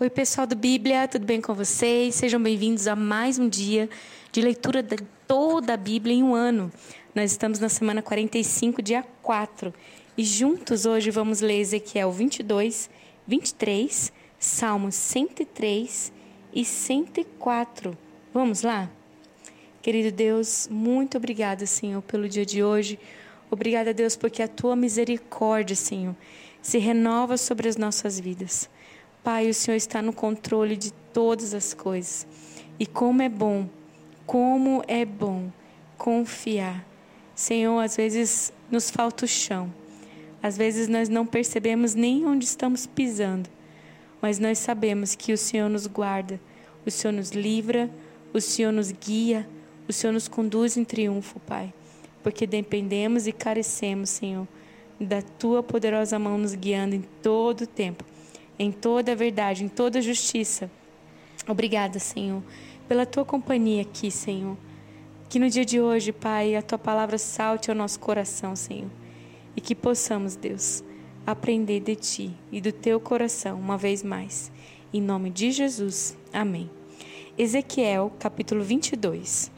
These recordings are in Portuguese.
Oi, pessoal do Bíblia, tudo bem com vocês? Sejam bem-vindos a mais um dia de leitura de toda a Bíblia em um ano. Nós estamos na semana 45, dia 4, e juntos hoje vamos ler Ezequiel 22, 23, Salmos 103 e 104. Vamos lá? Querido Deus, muito obrigada, Senhor, pelo dia de hoje. Obrigada, Deus, porque a tua misericórdia, Senhor, se renova sobre as nossas vidas. Pai, o Senhor está no controle de todas as coisas. E como é bom, como é bom confiar. Senhor, às vezes nos falta o chão. Às vezes nós não percebemos nem onde estamos pisando. Mas nós sabemos que o Senhor nos guarda, o Senhor nos livra, o Senhor nos guia, o Senhor nos conduz em triunfo, Pai. Porque dependemos e carecemos, Senhor, da tua poderosa mão nos guiando em todo o tempo em toda a verdade, em toda a justiça. Obrigada, Senhor, pela tua companhia aqui, Senhor. Que no dia de hoje, Pai, a tua palavra salte ao nosso coração, Senhor. E que possamos, Deus, aprender de ti e do teu coração uma vez mais. Em nome de Jesus. Amém. Ezequiel, capítulo 22.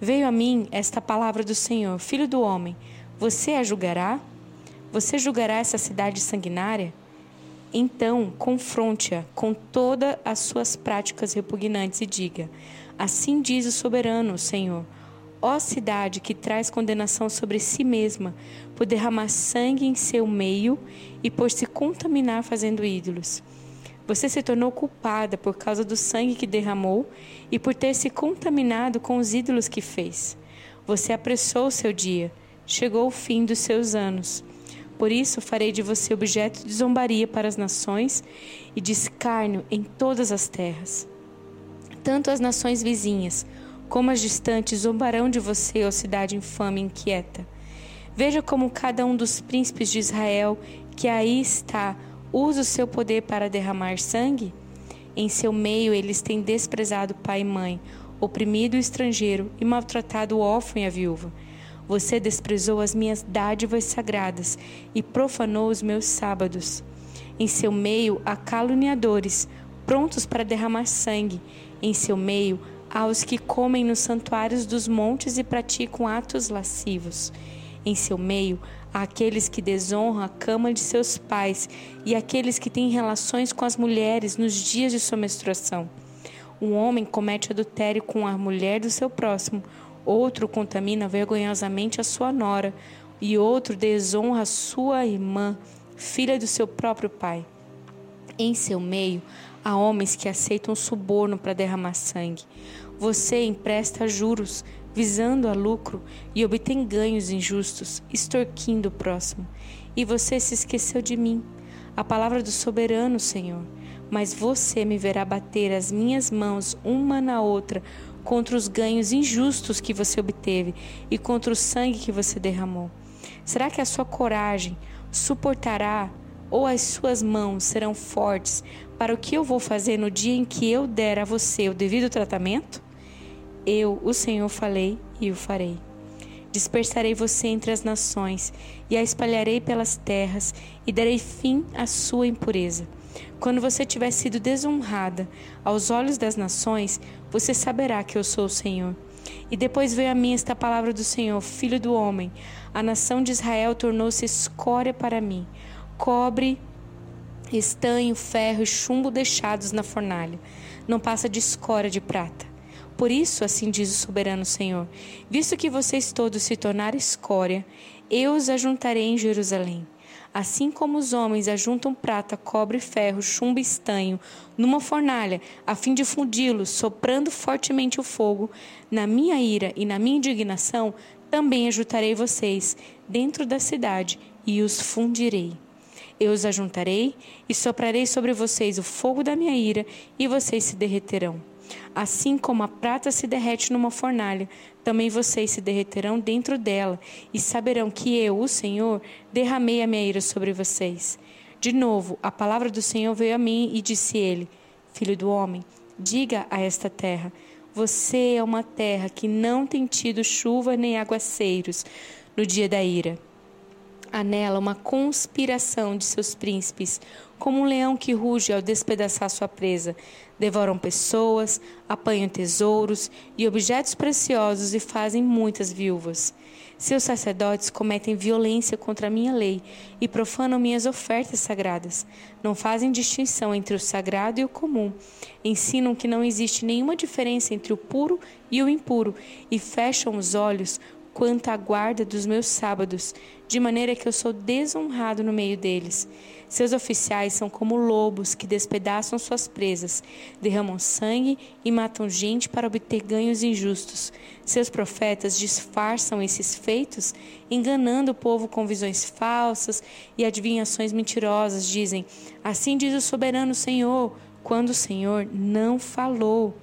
Veio a mim esta palavra do Senhor: Filho do homem, você a julgará? Você julgará essa cidade sanguinária? Então, confronte-a com todas as suas práticas repugnantes e diga: Assim diz o soberano, Senhor. Ó cidade que traz condenação sobre si mesma, por derramar sangue em seu meio e por se contaminar fazendo ídolos. Você se tornou culpada por causa do sangue que derramou e por ter se contaminado com os ídolos que fez. Você apressou o seu dia, chegou o fim dos seus anos. Por isso farei de você objeto de zombaria para as nações e de escárnio em todas as terras. Tanto as nações vizinhas como as distantes zombarão de você, ó cidade infame e inquieta. Veja como cada um dos príncipes de Israel que aí está usa o seu poder para derramar sangue. Em seu meio eles têm desprezado pai e mãe, oprimido o estrangeiro e maltratado o órfão e a viúva. Você desprezou as minhas dádivas sagradas e profanou os meus sábados. Em seu meio há caluniadores, prontos para derramar sangue. Em seu meio há os que comem nos santuários dos montes e praticam atos lascivos. Em seu meio há aqueles que desonram a cama de seus pais e aqueles que têm relações com as mulheres nos dias de sua menstruação. Um homem comete adultério com a mulher do seu próximo outro contamina vergonhosamente a sua nora, e outro desonra a sua irmã, filha do seu próprio pai. Em seu meio há homens que aceitam suborno para derramar sangue. Você empresta juros, visando a lucro, e obtém ganhos injustos, extorquindo o próximo. E você se esqueceu de mim, a palavra do soberano Senhor. Mas você me verá bater as minhas mãos uma na outra contra os ganhos injustos que você obteve e contra o sangue que você derramou? Será que a sua coragem suportará ou as suas mãos serão fortes para o que eu vou fazer no dia em que eu der a você o devido tratamento? Eu, o Senhor, falei e o farei. Dispersarei você entre as nações e a espalharei pelas terras e darei fim à sua impureza. Quando você tiver sido desonrada aos olhos das nações, você saberá que eu sou o Senhor. E depois veio a mim esta palavra do Senhor, filho do homem: a nação de Israel tornou-se escória para mim, cobre, estanho, ferro e chumbo deixados na fornalha. Não passa de escória de prata. Por isso, assim diz o soberano Senhor: visto que vocês todos se tornaram escória, eu os ajuntarei em Jerusalém Assim como os homens ajuntam prata, cobre, ferro, chumbo e estanho numa fornalha, a fim de fundi-los, soprando fortemente o fogo, na minha ira e na minha indignação, também ajuntarei vocês dentro da cidade e os fundirei. Eu os ajuntarei e soprarei sobre vocês o fogo da minha ira, e vocês se derreterão. Assim como a prata se derrete numa fornalha, também vocês se derreterão dentro dela e saberão que eu, o Senhor, derramei a minha ira sobre vocês. De novo, a palavra do Senhor veio a mim e disse ele: Filho do homem, diga a esta terra: Você é uma terra que não tem tido chuva nem aguaceiros no dia da ira. Há nela uma conspiração de seus príncipes, como um leão que ruge ao despedaçar sua presa. Devoram pessoas, apanham tesouros e objetos preciosos e fazem muitas viúvas. Seus sacerdotes cometem violência contra a minha lei e profanam minhas ofertas sagradas. Não fazem distinção entre o sagrado e o comum. Ensinam que não existe nenhuma diferença entre o puro e o impuro e fecham os olhos quanto à guarda dos meus sábados, de maneira que eu sou desonrado no meio deles. Seus oficiais são como lobos que despedaçam suas presas, derramam sangue e matam gente para obter ganhos injustos. Seus profetas disfarçam esses feitos, enganando o povo com visões falsas e adivinhações mentirosas. Dizem: Assim diz o soberano Senhor, quando o Senhor não falou.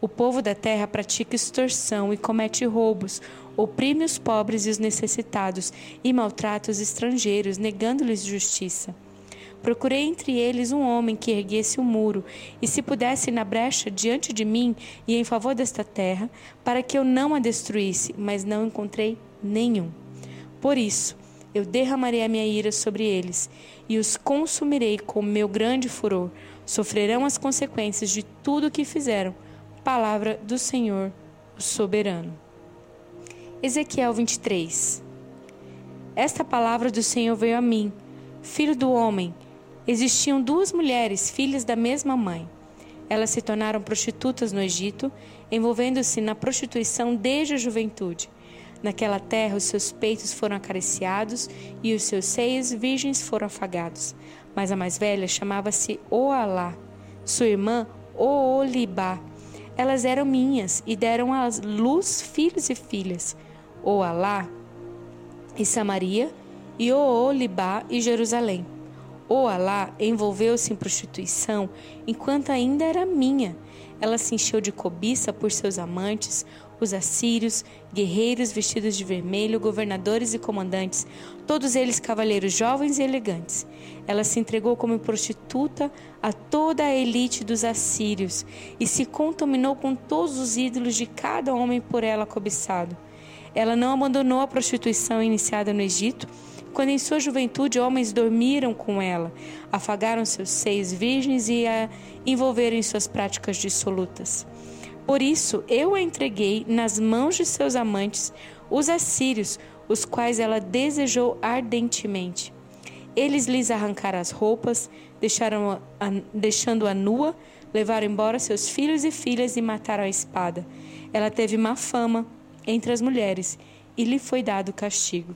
O povo da terra pratica extorsão e comete roubos, oprime os pobres e os necessitados e maltrata os estrangeiros, negando-lhes justiça. Procurei entre eles um homem que erguesse o um muro, e se pudesse na brecha diante de mim e em favor desta terra, para que eu não a destruísse, mas não encontrei nenhum. Por isso, eu derramarei a minha ira sobre eles, e os consumirei com meu grande furor. Sofrerão as consequências de tudo o que fizeram Palavra do Senhor, o soberano. Ezequiel 23. Esta palavra do Senhor veio a mim, filho do homem. Existiam duas mulheres, filhas da mesma mãe. Elas se tornaram prostitutas no Egito, envolvendo-se na prostituição desde a juventude. Naquela terra, os seus peitos foram acariciados e os seus seios virgens foram afagados. Mas a mais velha chamava-se Oalá, sua irmã Oolibá elas eram minhas e deram à luz filhos e filhas, Oalá e Samaria, e Oolibá e Jerusalém. Oalá envolveu-se em prostituição enquanto ainda era minha. Ela se encheu de cobiça por seus amantes, os assírios, guerreiros vestidos de vermelho, governadores e comandantes, todos eles cavaleiros jovens e elegantes. Ela se entregou como prostituta a toda a elite dos assírios e se contaminou com todos os ídolos de cada homem por ela cobiçado. Ela não abandonou a prostituição iniciada no Egito, quando em sua juventude homens dormiram com ela, afagaram seus seios virgens e a envolveram em suas práticas dissolutas. Por isso eu a entreguei nas mãos de seus amantes, os assírios, os quais ela desejou ardentemente. Eles lhes arrancaram as roupas, deixando-a nua, levaram embora seus filhos e filhas e mataram a espada. Ela teve má fama entre as mulheres e lhe foi dado castigo.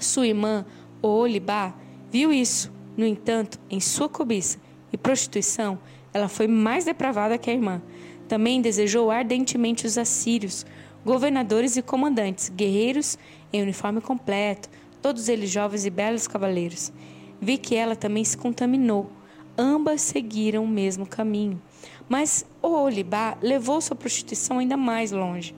Sua irmã, Olibá, viu isso. No entanto, em sua cobiça e prostituição, ela foi mais depravada que a irmã. Também desejou ardentemente os assírios, governadores e comandantes, guerreiros em uniforme completo, todos eles jovens e belos cavaleiros. Vi que ela também se contaminou. Ambas seguiram o mesmo caminho. Mas o Olibá levou sua prostituição ainda mais longe.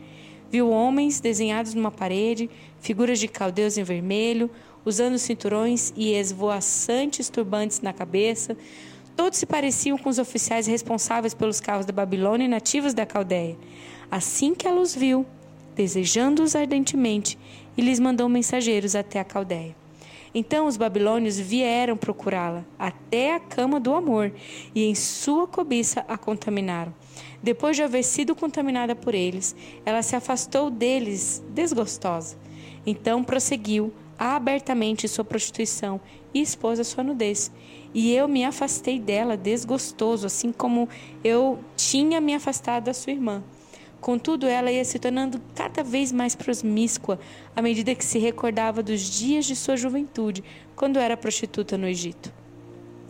Viu homens desenhados numa parede, figuras de caldeus em vermelho, usando cinturões e esvoaçantes turbantes na cabeça, Todos se pareciam com os oficiais responsáveis pelos carros da Babilônia e nativos da Caldeia. Assim que ela os viu, desejando-os ardentemente, e lhes mandou mensageiros até a Caldeia. Então os babilônios vieram procurá-la até a cama do amor, e em sua cobiça a contaminaram. Depois de haver sido contaminada por eles, ela se afastou deles, desgostosa. Então prosseguiu abertamente sua prostituição e expôs a sua nudez. E eu me afastei dela desgostoso, assim como eu tinha me afastado da sua irmã. Contudo, ela ia se tornando cada vez mais promíscua à medida que se recordava dos dias de sua juventude, quando era prostituta no Egito.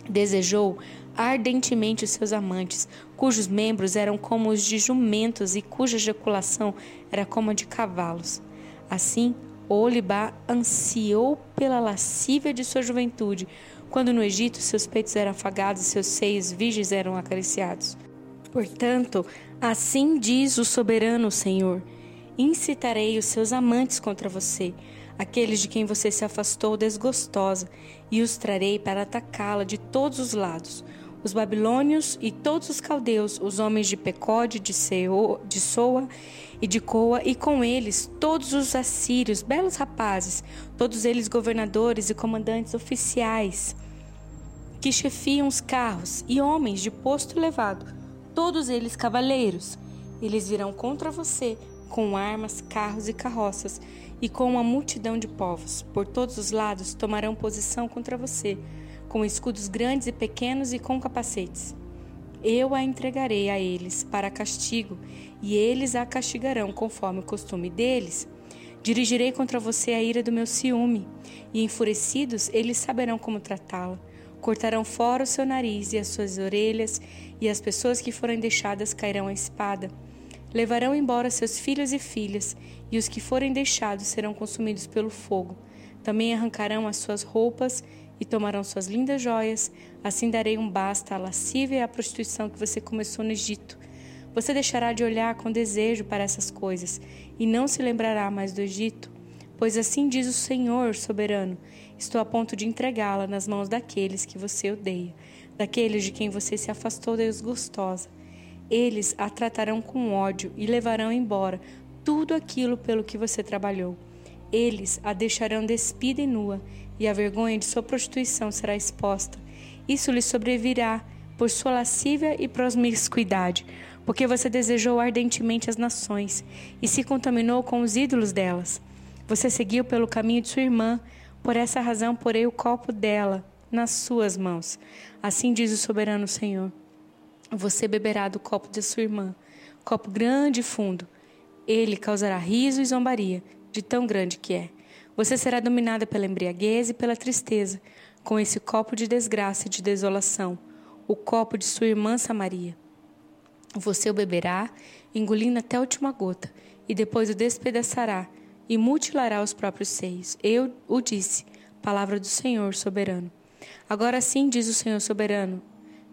Desejou ardentemente os seus amantes, cujos membros eram como os de jumentos e cuja ejaculação era como a de cavalos. Assim, Olibá ansiou pela lascívia de sua juventude, quando no Egito seus peitos eram afagados e seus seios virgens eram acariciados. Portanto, assim diz o soberano Senhor: incitarei os seus amantes contra você, aqueles de quem você se afastou desgostosa, e os trarei para atacá-la de todos os lados os babilônios e todos os caldeus, os homens de Pecode, de, Seo, de Soa e de Coa, e com eles todos os assírios, belos rapazes todos eles governadores e comandantes oficiais, que chefiam os carros, e homens de posto elevado, todos eles cavaleiros. Eles virão contra você com armas, carros e carroças, e com uma multidão de povos. Por todos os lados tomarão posição contra você, com escudos grandes e pequenos e com capacetes. Eu a entregarei a eles para castigo, e eles a castigarão conforme o costume deles. Dirigirei contra você a ira do meu ciúme, e enfurecidos eles saberão como tratá-la. Cortarão fora o seu nariz e as suas orelhas, e as pessoas que forem deixadas cairão à espada. Levarão embora seus filhos e filhas, e os que forem deixados serão consumidos pelo fogo. Também arrancarão as suas roupas e tomarão suas lindas joias. Assim darei um basta à lascívia e à prostituição que você começou no Egito. Você deixará de olhar com desejo para essas coisas e não se lembrará mais do Egito. Pois assim diz o Senhor soberano: Estou a ponto de entregá-la nas mãos daqueles que você odeia, daqueles de quem você se afastou desgostosa. Eles a tratarão com ódio e levarão embora tudo aquilo pelo que você trabalhou. Eles a deixarão despida e nua, e a vergonha de sua prostituição será exposta. Isso lhe sobrevirá por sua lascívia e promiscuidade, porque você desejou ardentemente as nações e se contaminou com os ídolos delas. Você seguiu pelo caminho de sua irmã, por essa razão porei o copo dela nas suas mãos. Assim diz o soberano Senhor. Você beberá do copo de sua irmã, copo grande e fundo. Ele causará riso e zombaria, de tão grande que é. Você será dominada pela embriaguez e pela tristeza, com esse copo de desgraça e de desolação, o copo de sua irmã Samaria. Você o beberá, engolindo até a última gota, e depois o despedaçará e mutilará os próprios seios. Eu o disse, palavra do Senhor soberano. Agora sim, diz o Senhor soberano: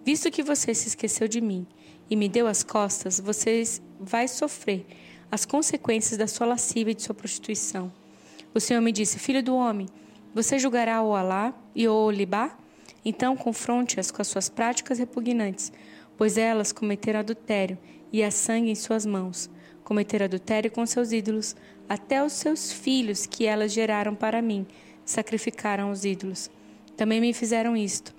visto que você se esqueceu de mim e me deu as costas, você vai sofrer as consequências da sua lascívia e de sua prostituição. O Senhor me disse: Filho do homem, você julgará o Alá e o Olibá? Então confronte-as com as suas práticas repugnantes, pois elas cometeram adultério e há sangue em suas mãos. Cometeram adultério com seus ídolos, até os seus filhos que elas geraram para mim sacrificaram os ídolos. Também me fizeram isto.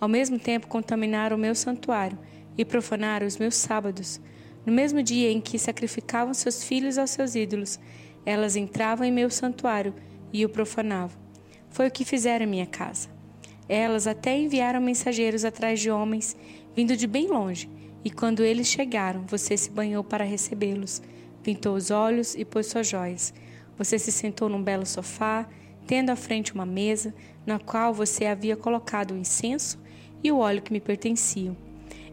Ao mesmo tempo contaminaram o meu santuário e profanaram os meus sábados. No mesmo dia em que sacrificavam seus filhos aos seus ídolos, elas entravam em meu santuário e o profanavam. Foi o que fizeram em minha casa. Elas até enviaram mensageiros atrás de homens, vindo de bem longe, e quando eles chegaram, você se banhou para recebê-los, pintou os olhos e pôs suas joias. Você se sentou num belo sofá, tendo à frente uma mesa, na qual você havia colocado o incenso e o óleo que me pertenciam.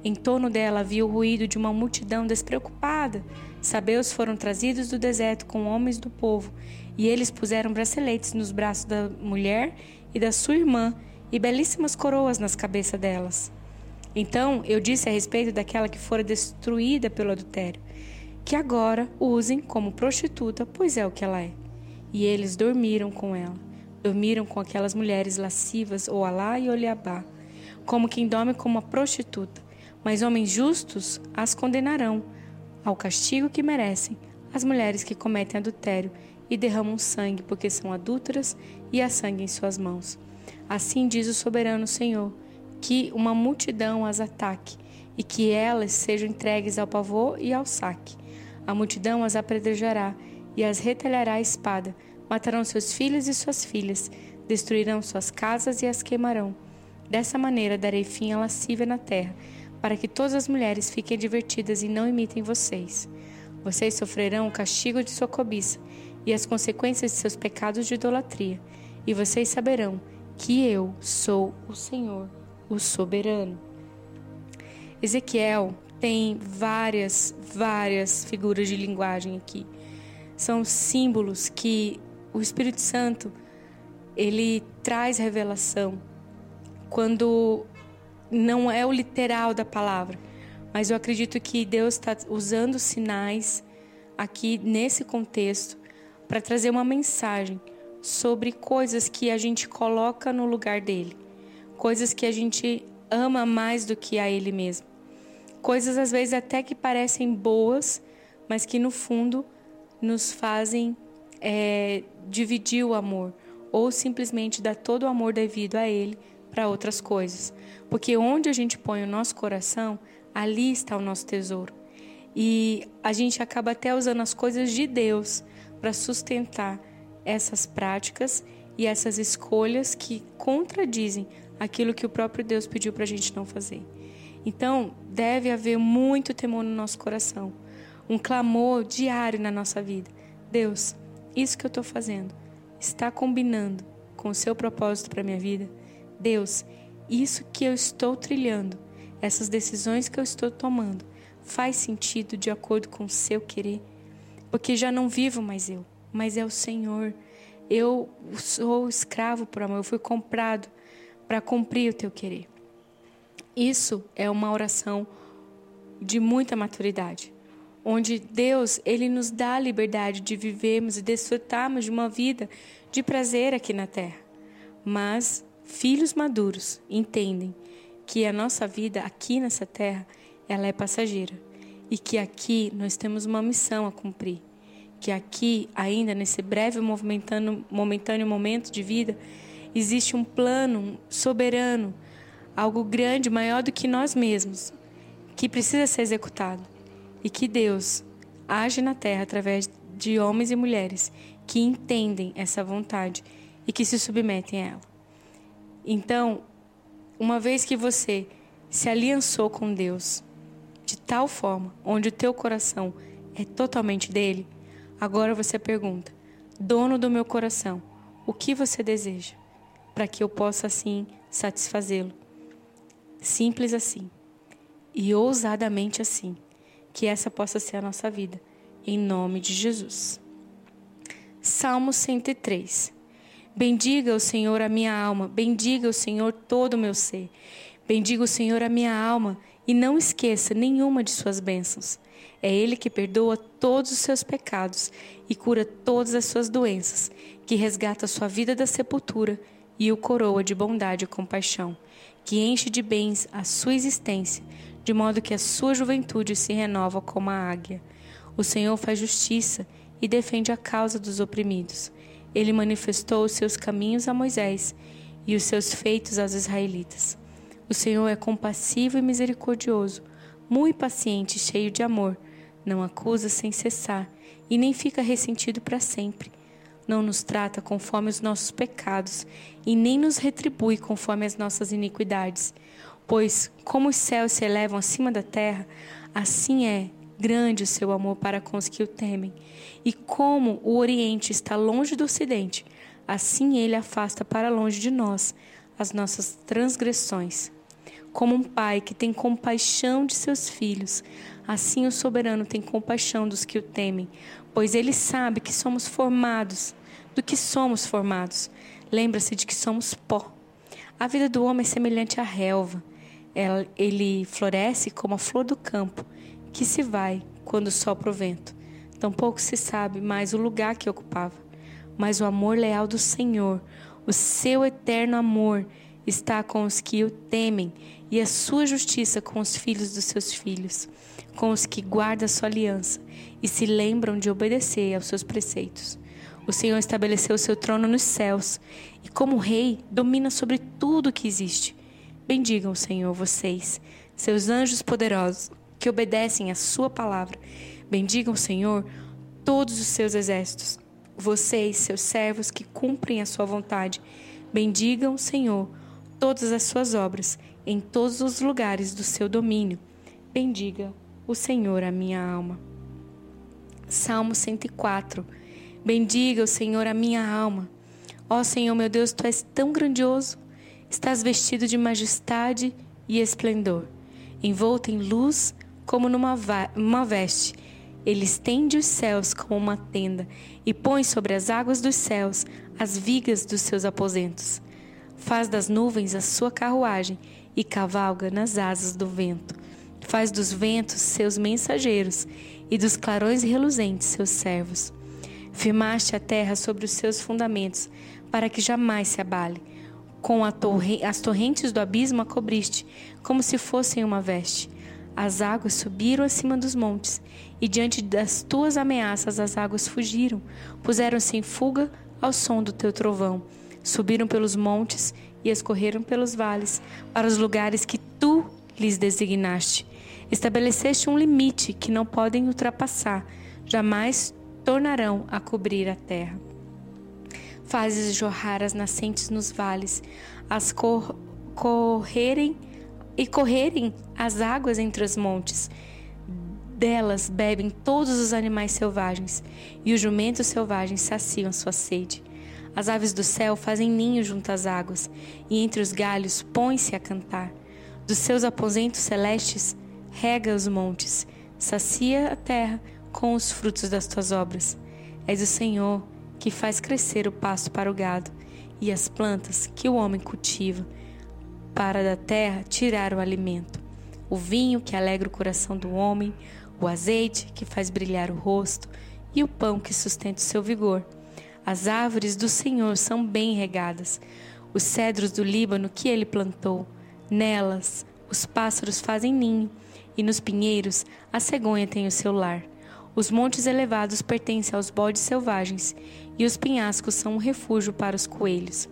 Em torno dela havia o ruído de uma multidão despreocupada. Sabeus foram trazidos do deserto com homens do povo, e eles puseram braceletes nos braços da mulher e da sua irmã, e belíssimas coroas nas cabeças delas. Então eu disse a respeito daquela que fora destruída pelo adultério, que agora usem como prostituta, pois é o que ela é. E eles dormiram com ela, dormiram com aquelas mulheres lascivas, ou Alá e Oliabá, como quem dorme com uma prostituta mas homens justos as condenarão ao castigo que merecem as mulheres que cometem adultério e derramam sangue porque são adúlteras e há sangue em suas mãos. Assim diz o soberano Senhor, que uma multidão as ataque e que elas sejam entregues ao pavor e ao saque. A multidão as apedrejará e as retalhará a espada, matarão seus filhos e suas filhas, destruirão suas casas e as queimarão. Dessa maneira darei fim à lascívia na terra, para que todas as mulheres fiquem divertidas e não imitem vocês. Vocês sofrerão o castigo de sua cobiça e as consequências de seus pecados de idolatria, e vocês saberão que eu sou o Senhor, o soberano. Ezequiel tem várias, várias figuras de linguagem aqui. São símbolos que o Espírito Santo ele traz revelação quando não é o literal da palavra, mas eu acredito que Deus está usando sinais aqui nesse contexto para trazer uma mensagem sobre coisas que a gente coloca no lugar dele, coisas que a gente ama mais do que a ele mesmo, coisas às vezes até que parecem boas, mas que no fundo nos fazem é, dividir o amor ou simplesmente dar todo o amor devido a Ele para outras coisas. Porque onde a gente põe o nosso coração, ali está o nosso tesouro. E a gente acaba até usando as coisas de Deus para sustentar essas práticas e essas escolhas que contradizem aquilo que o próprio Deus pediu para a gente não fazer. Então, deve haver muito temor no nosso coração, um clamor diário na nossa vida. Deus, isso que eu estou fazendo está combinando com o seu propósito para minha vida? Deus, isso que eu estou trilhando, essas decisões que eu estou tomando, faz sentido de acordo com o seu querer? Porque já não vivo mais eu, mas é o Senhor. Eu sou escravo por amor, eu fui comprado para cumprir o teu querer. Isso é uma oração de muita maturidade, onde Deus ele nos dá a liberdade de vivermos e desfrutarmos de uma vida de prazer aqui na terra. Mas filhos maduros entendem que a nossa vida aqui nessa terra ela é passageira e que aqui nós temos uma missão a cumprir que aqui, ainda nesse breve momentâneo, momentâneo momento de vida, existe um plano soberano, algo grande, maior do que nós mesmos, que precisa ser executado. E que Deus age na terra através de homens e mulheres que entendem essa vontade e que se submetem a ela. Então, uma vez que você se aliançou com Deus de tal forma, onde o teu coração é totalmente dele, Agora você pergunta: Dono do meu coração, o que você deseja? Para que eu possa assim satisfazê-lo. Simples assim. E ousadamente assim. Que essa possa ser a nossa vida. Em nome de Jesus. Salmo 103. Bendiga o Senhor a minha alma, bendiga o Senhor todo o meu ser. Bendiga o Senhor a minha alma e não esqueça nenhuma de suas bênçãos. É Ele que perdoa todos os seus pecados e cura todas as suas doenças, que resgata sua vida da sepultura e o coroa de bondade e compaixão, que enche de bens a sua existência, de modo que a sua juventude se renova como a águia. O Senhor faz justiça e defende a causa dos oprimidos. Ele manifestou os seus caminhos a Moisés e os seus feitos aos israelitas. O Senhor é compassivo e misericordioso, muito paciente e cheio de amor. Não acusa sem cessar e nem fica ressentido para sempre. Não nos trata conforme os nossos pecados e nem nos retribui conforme as nossas iniquidades. Pois, como os céus se elevam acima da terra, assim é grande o seu amor para com os que o temem. E como o Oriente está longe do Ocidente, assim ele afasta para longe de nós as nossas transgressões. Como um pai que tem compaixão de seus filhos, assim o soberano tem compaixão dos que o temem, pois ele sabe que somos formados, do que somos formados. Lembra-se de que somos pó. A vida do homem é semelhante à relva. Ele floresce como a flor do campo, que se vai quando sopra o vento. Tampouco se sabe mais o lugar que ocupava. Mas o amor leal do Senhor, o seu eterno amor, está com os que o temem e a sua justiça com os filhos dos seus filhos, com os que guardam a sua aliança e se lembram de obedecer aos seus preceitos. O Senhor estabeleceu o seu trono nos céus e, como rei, domina sobre tudo que existe. Bendigam o Senhor, vocês, seus anjos poderosos, que obedecem à sua palavra. Bendigam o Senhor, todos os seus exércitos. Vocês, seus servos que cumprem a sua vontade. Bendigam o Senhor todas as suas obras, em todos os lugares do seu domínio. Bendiga o Senhor a minha alma. Salmo 104. Bendiga o Senhor a minha alma. Ó Senhor meu Deus, tu és tão grandioso. Estás vestido de majestade e esplendor, envolto em luz como numa uma veste. Ele estende os céus como uma tenda e põe sobre as águas dos céus as vigas dos seus aposentos faz das nuvens a sua carruagem e cavalga nas asas do vento. Faz dos ventos seus mensageiros e dos clarões reluzentes seus servos. Firmaste a terra sobre os seus fundamentos, para que jamais se abale. Com torre, as torrentes do abismo a cobriste, como se fossem uma veste. As águas subiram acima dos montes, e diante das tuas ameaças as águas fugiram, puseram-se em fuga ao som do teu trovão. Subiram pelos montes e escorreram pelos vales, para os lugares que tu lhes designaste. Estabeleceste um limite que não podem ultrapassar, jamais tornarão a cobrir a terra. Fazes jorrar as nascentes nos vales, as cor correrem e correrem as águas entre os montes. Delas bebem todos os animais selvagens, e os jumentos selvagens saciam sua sede. As aves do céu fazem ninho junto às águas, e entre os galhos põem-se a cantar. Dos seus aposentos celestes rega os montes, sacia a terra com os frutos das tuas obras. És o Senhor que faz crescer o pasto para o gado e as plantas que o homem cultiva para da terra tirar o alimento, o vinho que alegra o coração do homem, o azeite que faz brilhar o rosto e o pão que sustenta o seu vigor. As árvores do Senhor são bem regadas, os cedros do Líbano que ele plantou. Nelas os pássaros fazem ninho, e nos pinheiros a cegonha tem o seu lar. Os montes elevados pertencem aos bodes selvagens, e os penhascos são um refúgio para os coelhos.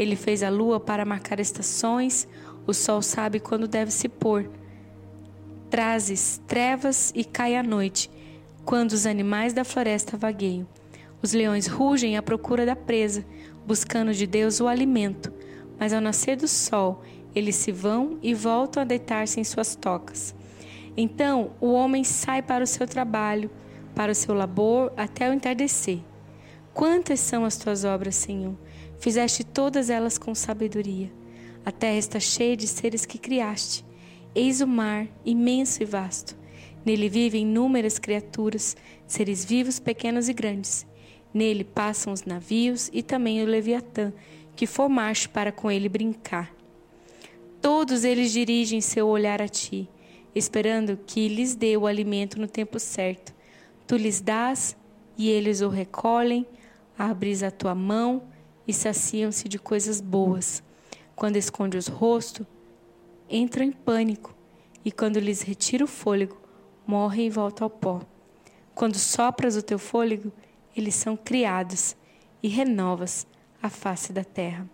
Ele fez a lua para marcar estações, o sol sabe quando deve se pôr. Trazes trevas e cai a noite, quando os animais da floresta vagueiam. Os leões rugem à procura da presa, buscando de Deus o alimento, mas ao nascer do sol, eles se vão e voltam a deitar-se em suas tocas. Então o homem sai para o seu trabalho, para o seu labor, até o entardecer. Quantas são as tuas obras, Senhor? Fizeste todas elas com sabedoria. A terra está cheia de seres que criaste. Eis o mar, imenso e vasto. Nele vivem inúmeras criaturas, seres vivos, pequenos e grandes. Nele passam os navios e também o Leviatã, que formaste para com ele brincar. Todos eles dirigem seu olhar a ti, esperando que lhes dê o alimento no tempo certo. Tu lhes dás e eles o recolhem, abres a tua mão e saciam-se de coisas boas. Quando esconde os rostos, entram em pânico, e quando lhes retira o fôlego, morrem e voltam ao pó. Quando sopras o teu fôlego, eles são criados e renovas a face da terra.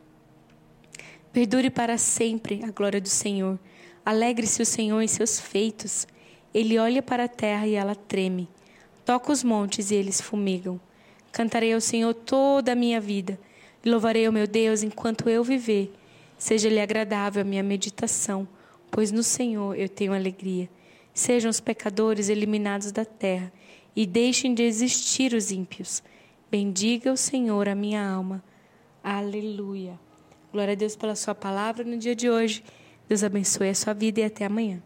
Perdure para sempre a glória do Senhor. Alegre-se o Senhor em seus feitos. Ele olha para a terra e ela treme. Toca os montes e eles fumegam. Cantarei ao Senhor toda a minha vida louvarei o meu Deus enquanto eu viver. Seja-lhe agradável a minha meditação, pois no Senhor eu tenho alegria. Sejam os pecadores eliminados da terra, e deixem de existir os ímpios. Bendiga o Senhor a minha alma. Aleluia. Glória a Deus pela sua palavra no dia de hoje. Deus abençoe a sua vida e até amanhã.